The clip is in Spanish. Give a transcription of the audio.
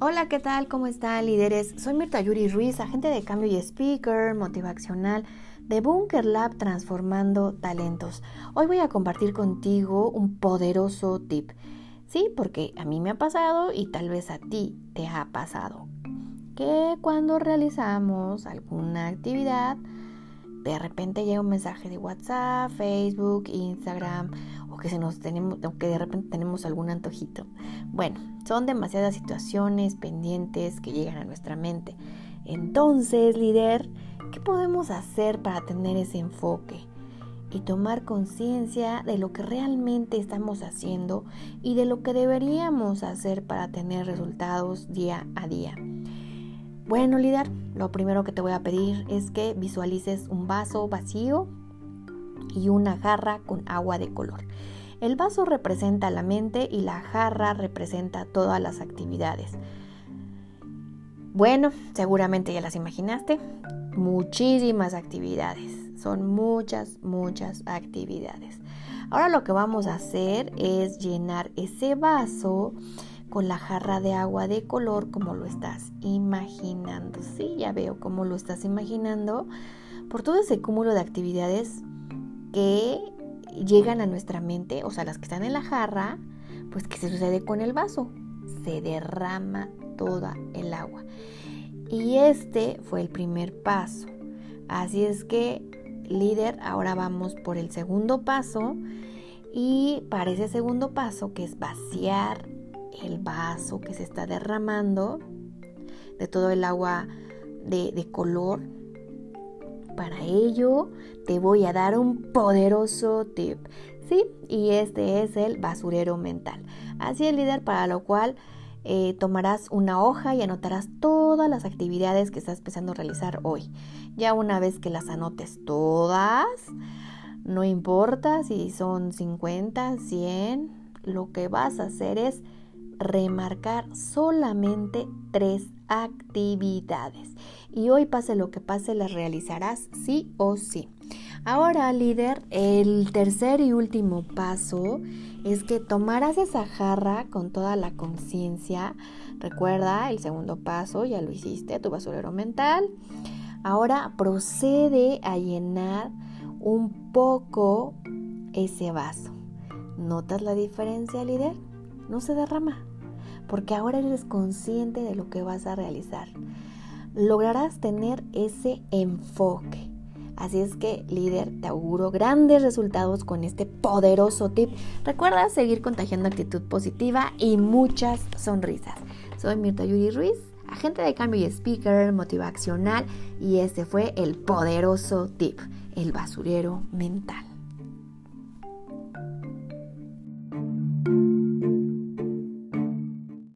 Hola, ¿qué tal? ¿Cómo están, líderes? Soy Mirta Yuri Ruiz, agente de cambio y speaker motivacional de Bunker Lab Transformando Talentos. Hoy voy a compartir contigo un poderoso tip. Sí, porque a mí me ha pasado y tal vez a ti te ha pasado. Que cuando realizamos alguna actividad, de repente llega un mensaje de WhatsApp, Facebook, Instagram, o que, se nos tenemos, o que de repente tenemos algún antojito. Bueno, son demasiadas situaciones pendientes que llegan a nuestra mente. Entonces, líder, ¿qué podemos hacer para tener ese enfoque? y tomar conciencia de lo que realmente estamos haciendo y de lo que deberíamos hacer para tener resultados día a día. Bueno, líder, lo primero que te voy a pedir es que visualices un vaso vacío y una jarra con agua de color. El vaso representa la mente y la jarra representa todas las actividades. Bueno, seguramente ya las imaginaste. Muchísimas actividades. Son muchas, muchas actividades. Ahora lo que vamos a hacer es llenar ese vaso con la jarra de agua de color como lo estás imaginando. Sí, ya veo cómo lo estás imaginando. Por todo ese cúmulo de actividades que llegan a nuestra mente, o sea, las que están en la jarra, pues ¿qué se sucede con el vaso? Se derrama toda el agua. Y este fue el primer paso. Así es que, líder, ahora vamos por el segundo paso. Y para ese segundo paso, que es vaciar el vaso que se está derramando, de todo el agua de, de color. Para ello te voy a dar un poderoso tip. Sí, y este es el basurero mental. Así es, líder, para lo cual eh, tomarás una hoja y anotarás todas las actividades que estás empezando a realizar hoy. Ya una vez que las anotes todas, no importa si son 50, 100, lo que vas a hacer es remarcar solamente tres actividades. Y hoy pase lo que pase, las realizarás sí o sí. Ahora, líder, el tercer y último paso es que tomarás esa jarra con toda la conciencia. Recuerda, el segundo paso ya lo hiciste, tu basurero mental. Ahora procede a llenar un poco ese vaso. ¿Notas la diferencia, líder? No se derrama porque ahora eres consciente de lo que vas a realizar. Lograrás tener ese enfoque. Así es que, líder, te auguro grandes resultados con este poderoso tip. Recuerda seguir contagiando actitud positiva y muchas sonrisas. Soy Mirta Yuri Ruiz, agente de cambio y speaker motivacional, y este fue el poderoso tip, el basurero mental.